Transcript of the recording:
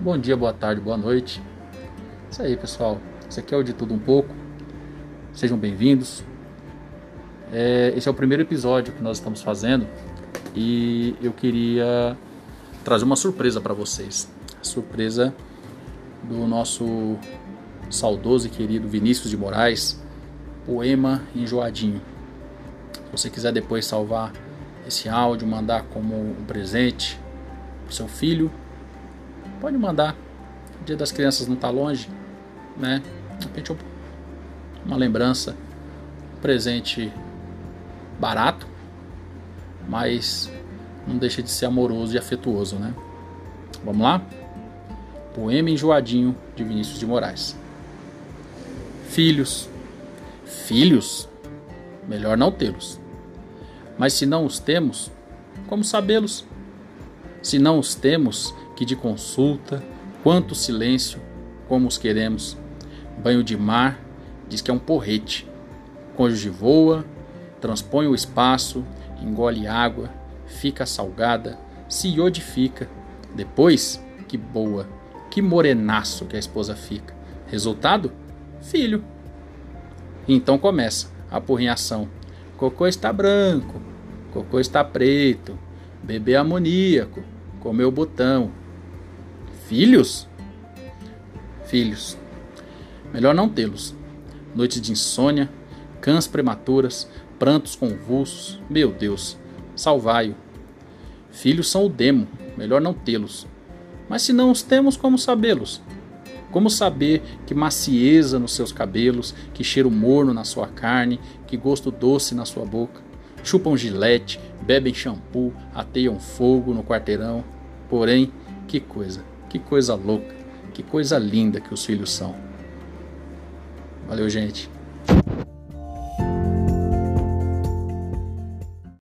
Bom dia, boa tarde, boa noite. Isso aí, pessoal. Isso aqui é o de tudo um pouco. Sejam bem-vindos. É, esse é o primeiro episódio que nós estamos fazendo e eu queria trazer uma surpresa para vocês. A surpresa do nosso saudoso e querido Vinícius de Moraes, poema enjoadinho. Se você quiser depois salvar esse áudio, mandar como um presente pro seu filho, pode mandar. O Dia das Crianças não está longe, né? De repente uma lembrança, um presente barato, mas não deixa de ser amoroso e afetuoso, né? Vamos lá? Poema enjoadinho de Vinícius de Moraes. Filhos, filhos, melhor não tê-los. Mas se não os temos, como sabê-los? Se não os temos, que de consulta, quanto silêncio, como os queremos. Banho de mar, diz que é um porrete. Cônjuge voa, transpõe o espaço, engole água, fica salgada, se iodifica. Depois, que boa, que morenaço que a esposa fica. Resultado? Filho. Então começa a porrinhação. Cocô está branco, cocô está preto, bebê amoníaco, comeu botão. Filhos? Filhos. Melhor não tê-los. Noites de insônia, cãs prematuras, prantos convulsos. Meu Deus, salvai-o. Filhos são o demo, melhor não tê-los. Mas se não os temos, como sabê-los? Como saber que macieza nos seus cabelos, que cheiro morno na sua carne, que gosto doce na sua boca? Chupam gilete, bebem shampoo, ateiam fogo no quarteirão. Porém, que coisa, que coisa louca, que coisa linda que os filhos são. Valeu, gente.